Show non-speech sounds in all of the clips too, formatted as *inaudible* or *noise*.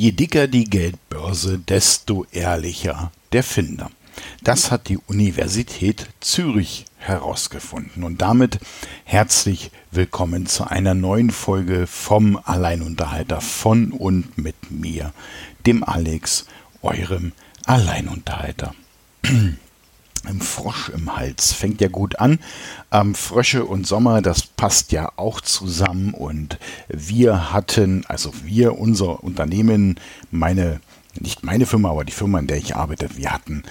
Je dicker die Geldbörse, desto ehrlicher der Finder. Das hat die Universität Zürich herausgefunden. Und damit herzlich willkommen zu einer neuen Folge vom Alleinunterhalter von und mit mir, dem Alex, eurem Alleinunterhalter. *clears throat* Ein Frosch im Hals fängt ja gut an. Ähm, Frösche und Sommer, das passt ja auch zusammen. Und wir hatten, also wir, unser Unternehmen, meine, nicht meine Firma, aber die Firma, in der ich arbeite, wir hatten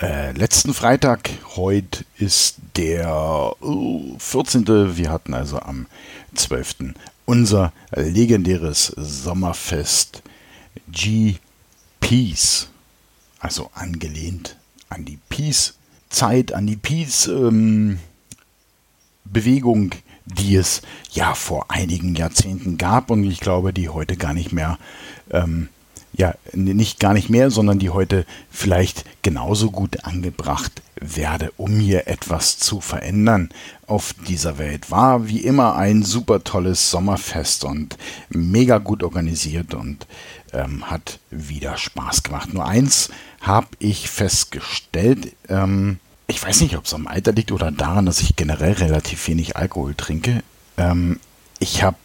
äh, letzten Freitag, heute ist der uh, 14. Wir hatten also am 12. unser legendäres Sommerfest G-Peace. Also angelehnt an die Peace Zeit, an die Peace-Bewegung, ähm, die es ja vor einigen Jahrzehnten gab und ich glaube, die heute gar nicht mehr, ähm, ja, nicht gar nicht mehr, sondern die heute vielleicht genauso gut angebracht werde, um hier etwas zu verändern auf dieser Welt. War wie immer ein super tolles Sommerfest und mega gut organisiert und ähm, hat wieder Spaß gemacht. Nur eins habe ich festgestellt, ähm, ich weiß nicht, ob es am Alter liegt oder daran, dass ich generell relativ wenig Alkohol trinke. Ähm, ich habe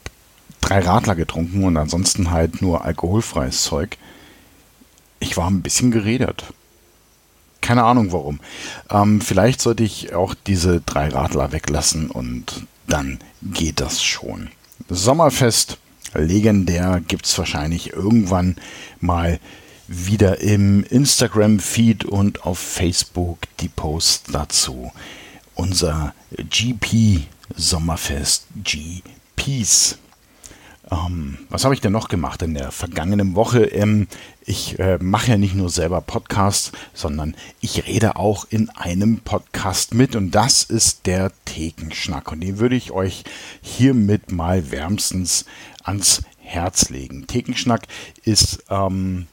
drei Radler getrunken und ansonsten halt nur alkoholfreies Zeug. Ich war ein bisschen geredet. Keine Ahnung warum. Ähm, vielleicht sollte ich auch diese drei Radler weglassen und dann geht das schon. Sommerfest, legendär, gibt es wahrscheinlich irgendwann mal wieder im Instagram-Feed und auf Facebook die Posts dazu. Unser GP Sommerfest GPs. Ähm, was habe ich denn noch gemacht in der vergangenen Woche? Ähm, ich äh, mache ja nicht nur selber Podcasts, sondern ich rede auch in einem Podcast mit und das ist der Thekenschnack und den würde ich euch hiermit mal wärmstens ans Herz legen. Thekenschnack ist ähm,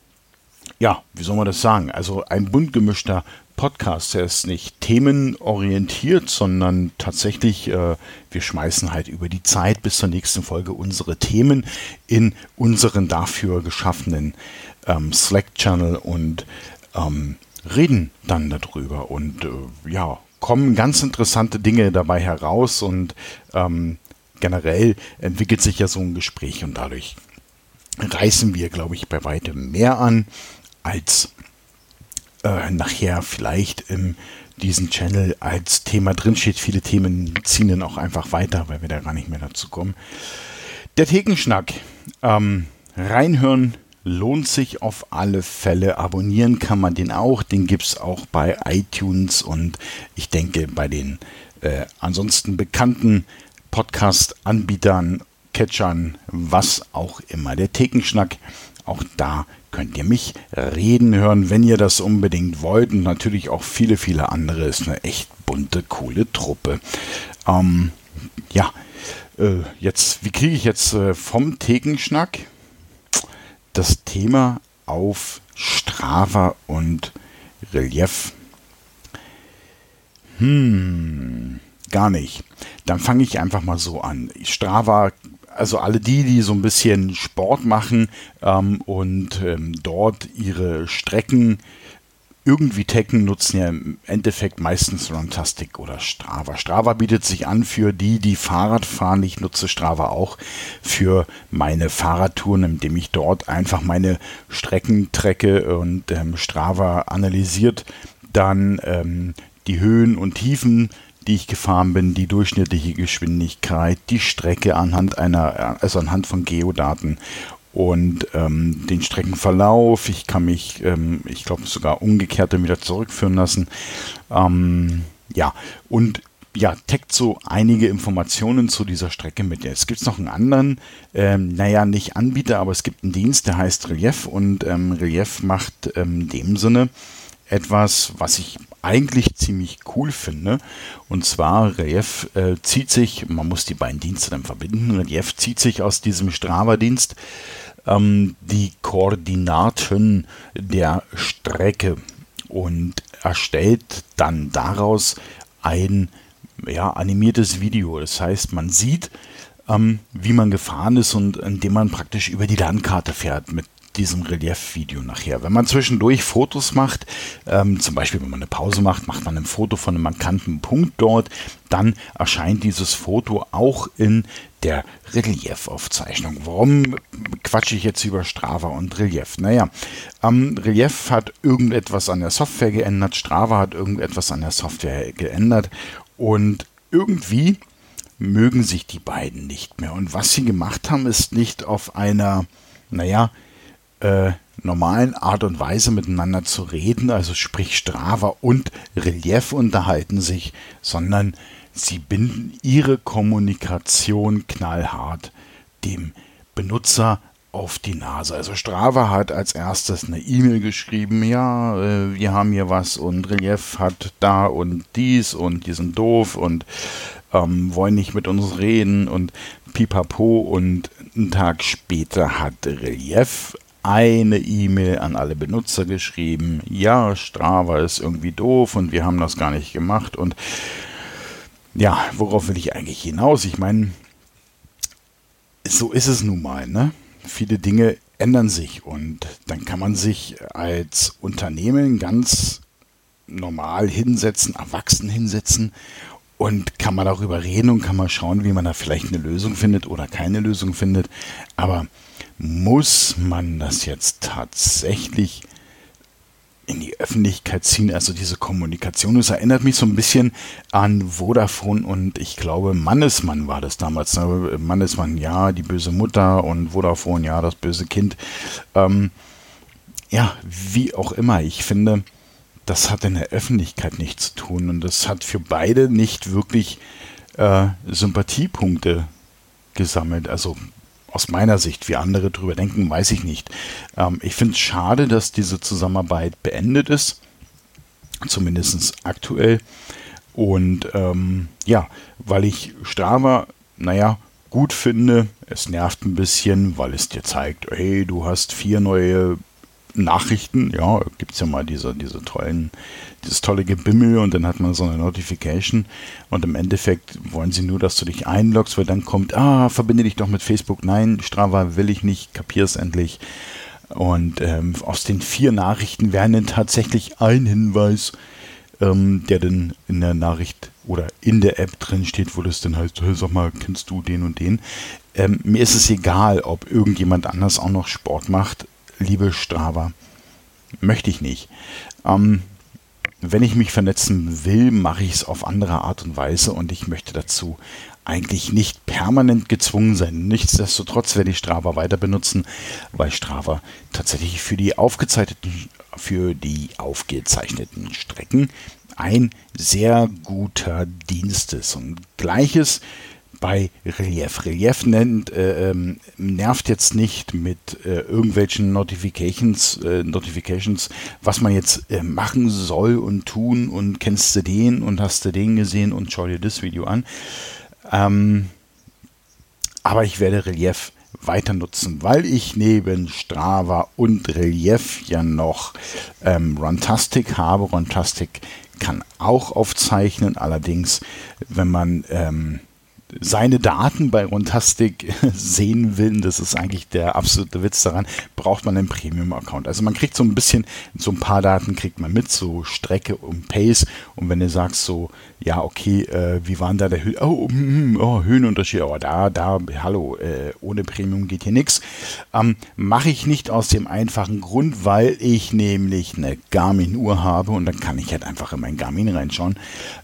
ja, wie soll man das sagen? Also ein bunt gemischter Podcast, der ist nicht themenorientiert, sondern tatsächlich, äh, wir schmeißen halt über die Zeit bis zur nächsten Folge unsere Themen in unseren dafür geschaffenen ähm, Slack-Channel und ähm, reden dann darüber. Und äh, ja, kommen ganz interessante Dinge dabei heraus und ähm, generell entwickelt sich ja so ein Gespräch und dadurch reißen wir, glaube ich, bei weitem mehr an als äh, nachher vielleicht in diesem Channel als Thema drinsteht. Viele Themen ziehen dann auch einfach weiter, weil wir da gar nicht mehr dazu kommen. Der Thekenschnack. Ähm, reinhören lohnt sich auf alle Fälle. Abonnieren kann man den auch. Den gibt es auch bei iTunes und ich denke bei den äh, ansonsten bekannten Podcast-Anbietern, Catchern, was auch immer. Der Thekenschnack, auch da könnt ihr mich reden hören, wenn ihr das unbedingt wollt. Und natürlich auch viele, viele andere. Ist eine echt bunte, coole Truppe. Ähm, ja, äh, jetzt, wie kriege ich jetzt äh, vom Thekenschnack das Thema auf Strava und Relief? Hm, gar nicht. Dann fange ich einfach mal so an. Strava also alle die, die so ein bisschen Sport machen ähm, und ähm, dort ihre Strecken irgendwie taggen, nutzen ja im Endeffekt meistens Runtastic oder Strava. Strava bietet sich an für die, die Fahrrad fahren. Ich nutze Strava auch für meine Fahrradtouren, indem ich dort einfach meine Strecken trecke und ähm, Strava analysiert dann ähm, die Höhen und Tiefen die ich gefahren bin, die durchschnittliche Geschwindigkeit, die Strecke anhand einer, also anhand von Geodaten und ähm, den Streckenverlauf. Ich kann mich, ähm, ich glaube, sogar umgekehrt wieder zurückführen lassen. Ähm, ja, und ja, taggt so einige Informationen zu dieser Strecke mit. Jetzt gibt es noch einen anderen, ähm, naja, nicht Anbieter, aber es gibt einen Dienst, der heißt Relief und ähm, Relief macht ähm, in dem Sinne etwas, was ich eigentlich ziemlich cool finde. Und zwar, Relief äh, zieht sich, man muss die beiden Dienste dann verbinden, Relief zieht sich aus diesem Strava-Dienst ähm, die Koordinaten der Strecke und erstellt dann daraus ein ja, animiertes Video. Das heißt, man sieht, ähm, wie man gefahren ist und indem man praktisch über die Landkarte fährt mit diesem Relief-Video nachher. Wenn man zwischendurch Fotos macht, ähm, zum Beispiel wenn man eine Pause macht, macht man ein Foto von einem markanten Punkt dort, dann erscheint dieses Foto auch in der Reliefaufzeichnung. Warum quatsche ich jetzt über Strava und Relief? Naja, ähm, Relief hat irgendetwas an der Software geändert, Strava hat irgendetwas an der Software geändert und irgendwie mögen sich die beiden nicht mehr. Und was sie gemacht haben, ist nicht auf einer, naja, äh, normalen Art und Weise miteinander zu reden, also sprich Strava und Relief unterhalten sich, sondern sie binden ihre Kommunikation knallhart dem Benutzer auf die Nase. Also Strava hat als erstes eine E-Mail geschrieben, ja, äh, wir haben hier was und Relief hat da und dies und die sind doof und ähm, wollen nicht mit uns reden und pipapo und einen Tag später hat Relief eine E-Mail an alle Benutzer geschrieben, ja, Strava ist irgendwie doof und wir haben das gar nicht gemacht und ja, worauf will ich eigentlich hinaus? Ich meine, so ist es nun mal, ne? Viele Dinge ändern sich und dann kann man sich als Unternehmen ganz normal hinsetzen, erwachsen hinsetzen und kann man darüber reden und kann man schauen, wie man da vielleicht eine Lösung findet oder keine Lösung findet. Aber muss man das jetzt tatsächlich in die Öffentlichkeit ziehen, also diese Kommunikation. Es erinnert mich so ein bisschen an Vodafone und ich glaube Mannesmann war das damals. Ne? Mannesmann, ja, die böse Mutter und Vodafone, ja, das böse Kind. Ähm, ja, wie auch immer. Ich finde, das hat in der Öffentlichkeit nichts zu tun und das hat für beide nicht wirklich äh, Sympathiepunkte gesammelt. Also aus meiner Sicht, wie andere drüber denken, weiß ich nicht. Ähm, ich finde es schade, dass diese Zusammenarbeit beendet ist, zumindest aktuell. Und ähm, ja, weil ich Strava, naja, gut finde. Es nervt ein bisschen, weil es dir zeigt, hey, du hast vier neue Nachrichten, ja, gibt es ja mal diese, diese tollen, dieses tolle Gebimmel und dann hat man so eine Notification und im Endeffekt wollen sie nur, dass du dich einloggst, weil dann kommt, ah, verbinde dich doch mit Facebook. Nein, Strava will ich nicht, kapier es endlich. Und ähm, aus den vier Nachrichten wäre dann tatsächlich ein Hinweis, ähm, der dann in der Nachricht oder in der App drin steht, wo das dann heißt, sag mal, kennst du den und den? Ähm, mir ist es egal, ob irgendjemand anders auch noch Sport macht liebe Strava, möchte ich nicht. Ähm, wenn ich mich vernetzen will, mache ich es auf andere Art und Weise und ich möchte dazu eigentlich nicht permanent gezwungen sein. Nichtsdestotrotz werde ich Strava weiter benutzen, weil Strava tatsächlich für die aufgezeichneten, für die aufgezeichneten Strecken ein sehr guter Dienst ist. Und gleiches bei Relief. Relief nennt, äh, ähm, nervt jetzt nicht mit äh, irgendwelchen Notifications, äh, Notifications, was man jetzt äh, machen soll und tun und kennst du den und hast du den gesehen und schau dir das Video an. Ähm, aber ich werde Relief weiter nutzen, weil ich neben Strava und Relief ja noch ähm, Runtastic habe. Runtastic kann auch aufzeichnen, allerdings, wenn man ähm, seine Daten bei Runtastic *laughs* sehen will, das ist eigentlich der absolute Witz daran, braucht man einen Premium-Account. Also man kriegt so ein bisschen, so ein paar Daten kriegt man mit, so Strecke und Pace. Und wenn du sagst so, ja, okay, äh, wie waren da der Höhe, oh, mm, oh, Höhenunterschied, oh, da, da, hallo, äh, ohne Premium geht hier nichts. Ähm, Mache ich nicht aus dem einfachen Grund, weil ich nämlich eine Garmin-Uhr habe und dann kann ich halt einfach in mein Garmin reinschauen.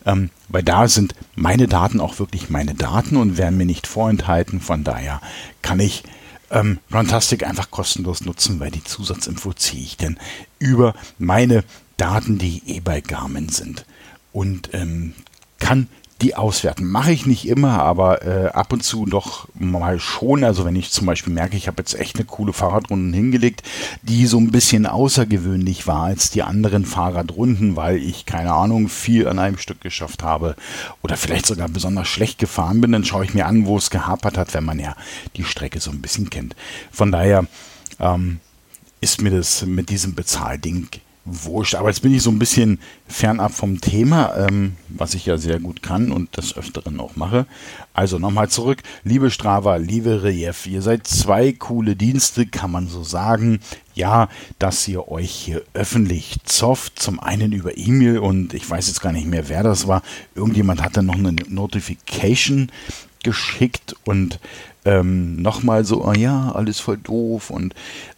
Ähm, weil da sind meine Daten auch wirklich meine Daten und werden mir nicht vorenthalten. Von daher kann ich ähm, Runtastic einfach kostenlos nutzen, weil die Zusatzinfo ziehe ich denn über meine Daten, die eh bei Garmin sind. Und ähm, kann die auswerten. Mache ich nicht immer, aber äh, ab und zu doch mal schon. Also wenn ich zum Beispiel merke, ich habe jetzt echt eine coole Fahrradrunden hingelegt, die so ein bisschen außergewöhnlich war als die anderen Fahrradrunden, weil ich keine Ahnung viel an einem Stück geschafft habe oder vielleicht sogar besonders schlecht gefahren bin, dann schaue ich mir an, wo es gehapert hat, wenn man ja die Strecke so ein bisschen kennt. Von daher ähm, ist mir das mit diesem Bezahlding wurscht. Aber jetzt bin ich so ein bisschen fernab vom Thema, ähm, was ich ja sehr gut kann und des Öfteren auch mache. Also nochmal zurück. Liebe Strava, liebe Relief, ihr seid zwei coole Dienste, kann man so sagen. Ja, dass ihr euch hier öffentlich zofft. Zum einen über E-Mail und ich weiß jetzt gar nicht mehr, wer das war. Irgendjemand hat dann noch eine Notification geschickt und ähm, nochmal so, oh ja, alles voll doof und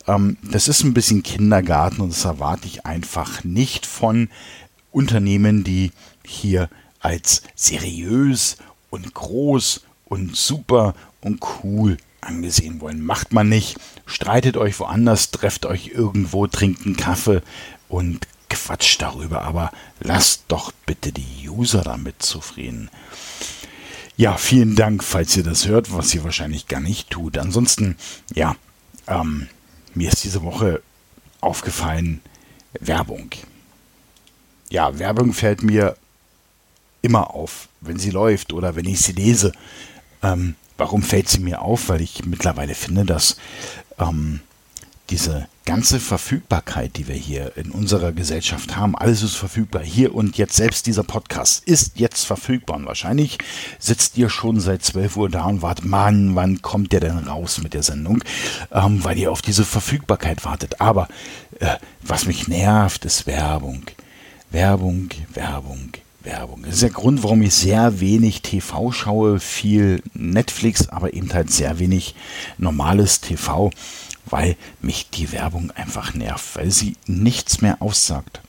ähm, das ist ein bisschen Kindergarten und das erwarte ich einfach nicht von Unternehmen, die hier als seriös und groß und super und cool angesehen wollen. Macht man nicht, streitet euch woanders, trefft euch irgendwo, trinkt einen Kaffee und quatscht darüber, aber lasst doch bitte die User damit zufrieden. Ja, vielen Dank, falls ihr das hört, was ihr wahrscheinlich gar nicht tut. Ansonsten, ja, ähm, mir ist diese Woche aufgefallen, Werbung. Ja, Werbung fällt mir immer auf, wenn sie läuft oder wenn ich sie lese. Ähm, warum fällt sie mir auf? Weil ich mittlerweile finde, dass ähm, diese ganze Verfügbarkeit, die wir hier in unserer Gesellschaft haben, alles ist verfügbar. Hier und jetzt, selbst dieser Podcast ist jetzt verfügbar. Und wahrscheinlich sitzt ihr schon seit 12 Uhr da und wartet, Mann, wann kommt der denn raus mit der Sendung? Ähm, weil ihr auf diese Verfügbarkeit wartet. Aber äh, was mich nervt, ist Werbung. Werbung, Werbung, Werbung. Das ist der Grund, warum ich sehr wenig TV schaue, viel Netflix, aber eben halt sehr wenig normales TV weil mich die Werbung einfach nervt, weil sie nichts mehr aussagt.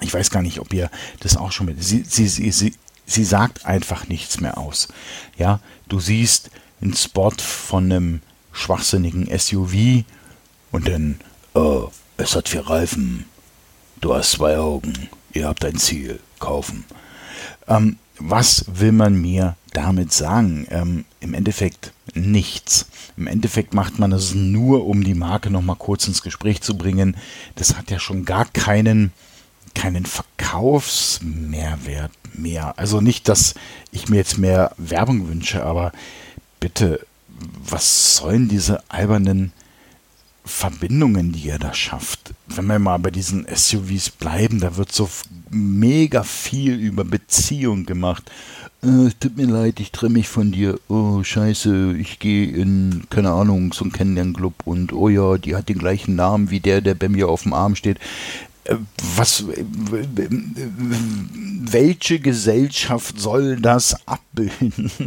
Ich weiß gar nicht, ob ihr das auch schon mit. Sie, sie, sie, sie, sie sagt einfach nichts mehr aus. Ja, du siehst einen Spot von einem schwachsinnigen SUV und dann, oh, es hat vier Reifen. Du hast zwei Augen. Ihr habt ein Ziel. Kaufen. Ähm, was will man mir damit sagen? Ähm, Im Endeffekt nichts. Im Endeffekt macht man es nur, um die Marke nochmal kurz ins Gespräch zu bringen. Das hat ja schon gar keinen, keinen Verkaufsmehrwert mehr. Also nicht, dass ich mir jetzt mehr Werbung wünsche, aber bitte, was sollen diese albernen Verbindungen, die er da schafft. Wenn wir mal bei diesen SUVs bleiben, da wird so mega viel über Beziehung gemacht. Äh, tut mir leid, ich trenne mich von dir. Oh, scheiße, ich gehe in, keine Ahnung, so einen Kennenlernclub und oh ja, die hat den gleichen Namen wie der, der bei mir auf dem Arm steht. Äh, was, äh, welche Gesellschaft soll das abbilden? *laughs*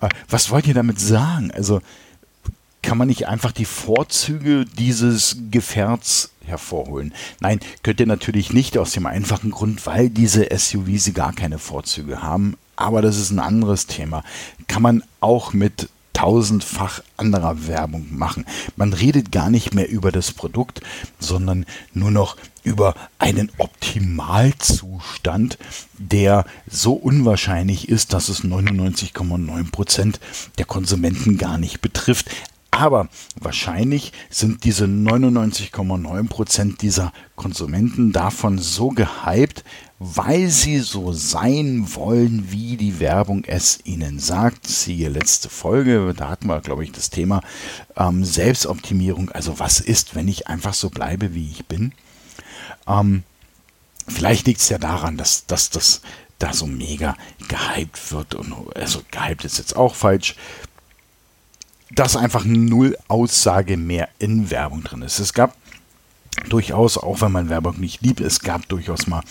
Äh, was wollt ihr damit sagen? Also, kann man nicht einfach die Vorzüge dieses Gefährts hervorholen? Nein, könnt ihr natürlich nicht aus dem einfachen Grund, weil diese SUVs gar keine Vorzüge haben. Aber das ist ein anderes Thema. Kann man auch mit tausendfach anderer Werbung machen. Man redet gar nicht mehr über das Produkt, sondern nur noch über einen Optimalzustand, der so unwahrscheinlich ist, dass es 99,9 Prozent der Konsumenten gar nicht betrifft. Aber wahrscheinlich sind diese 99,9% dieser Konsumenten davon so gehypt, weil sie so sein wollen, wie die Werbung es ihnen sagt. Siehe letzte Folge, da hatten wir, glaube ich, das Thema ähm, Selbstoptimierung. Also was ist, wenn ich einfach so bleibe, wie ich bin? Ähm, vielleicht liegt es ja daran, dass, dass das da so mega gehypt wird. Und, also gehypt ist jetzt auch falsch dass einfach null Aussage mehr in Werbung drin ist. Es gab durchaus, auch wenn man Werbung nicht liebt, es gab durchaus mal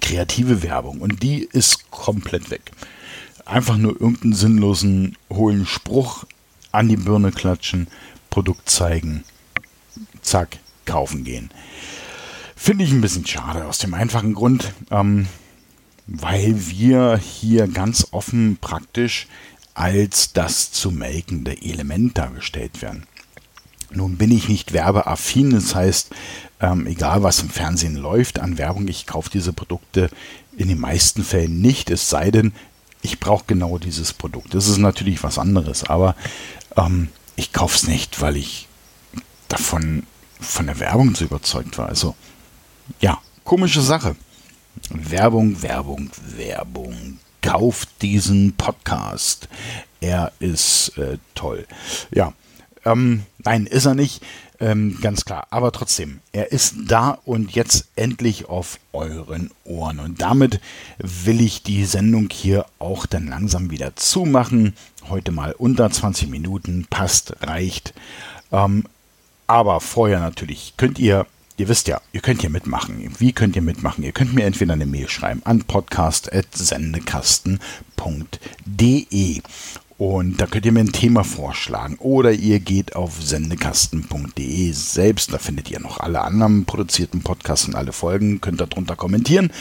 kreative Werbung und die ist komplett weg. Einfach nur irgendeinen sinnlosen, hohlen Spruch an die Birne klatschen, Produkt zeigen, zack, kaufen gehen. Finde ich ein bisschen schade aus dem einfachen Grund, ähm, weil wir hier ganz offen praktisch als das zu melkende Element dargestellt werden. Nun bin ich nicht werbeaffin, das heißt, ähm, egal was im Fernsehen läuft an Werbung, ich kaufe diese Produkte in den meisten Fällen nicht, es sei denn, ich brauche genau dieses Produkt. Das ist natürlich was anderes, aber ähm, ich kaufe es nicht, weil ich davon von der Werbung so überzeugt war. Also ja, komische Sache. Werbung, Werbung, Werbung kauft diesen Podcast. Er ist äh, toll. Ja, ähm, nein, ist er nicht. Ähm, ganz klar. Aber trotzdem, er ist da und jetzt endlich auf euren Ohren. Und damit will ich die Sendung hier auch dann langsam wieder zumachen. Heute mal unter 20 Minuten. Passt, reicht. Ähm, aber vorher natürlich könnt ihr Ihr wisst ja, ihr könnt hier mitmachen. Wie könnt ihr mitmachen? Ihr könnt mir entweder eine Mail schreiben an podcast.sendekasten.de und da könnt ihr mir ein Thema vorschlagen. Oder ihr geht auf sendekasten.de selbst. Da findet ihr noch alle anderen produzierten Podcasts und alle Folgen. Könnt darunter kommentieren.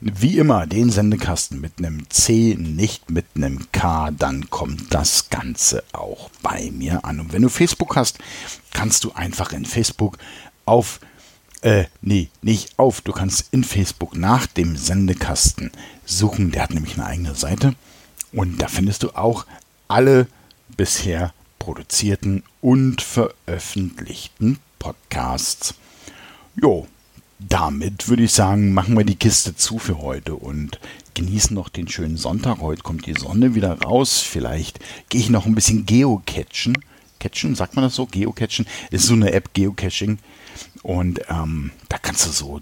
Wie immer, den Sendekasten mit einem C, nicht mit einem K. Dann kommt das Ganze auch bei mir an. Und wenn du Facebook hast, kannst du einfach in Facebook auf äh, nee, nicht auf. Du kannst in Facebook nach dem Sendekasten suchen. Der hat nämlich eine eigene Seite. Und da findest du auch alle bisher produzierten und veröffentlichten Podcasts. Jo, damit würde ich sagen, machen wir die Kiste zu für heute und genießen noch den schönen Sonntag. Heute kommt die Sonne wieder raus. Vielleicht gehe ich noch ein bisschen geocachen. Catchen, sagt man das so? Geocachen ist so eine App, Geocaching. Und ähm, da kannst du so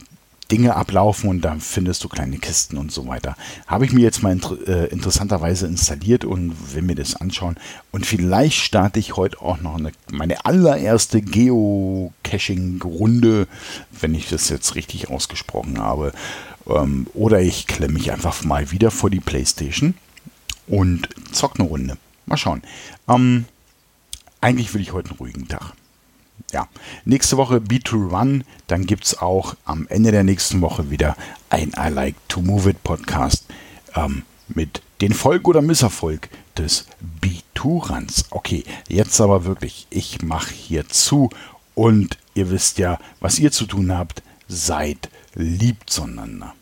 Dinge ablaufen und dann findest du kleine Kisten und so weiter. Habe ich mir jetzt mal inter äh, interessanterweise installiert und will mir das anschauen. Und vielleicht starte ich heute auch noch eine, meine allererste Geocaching-Runde, wenn ich das jetzt richtig ausgesprochen habe. Ähm, oder ich klemme mich einfach mal wieder vor die Playstation und zock eine Runde. Mal schauen. Ähm, eigentlich will ich heute einen ruhigen Tag ja, nächste Woche B2Run. Dann gibt es auch am Ende der nächsten Woche wieder ein I Like to Move It Podcast ähm, mit den Folg oder Misserfolg des B2Runs. Okay, jetzt aber wirklich, ich mache hier zu und ihr wisst ja, was ihr zu tun habt. Seid lieb zueinander.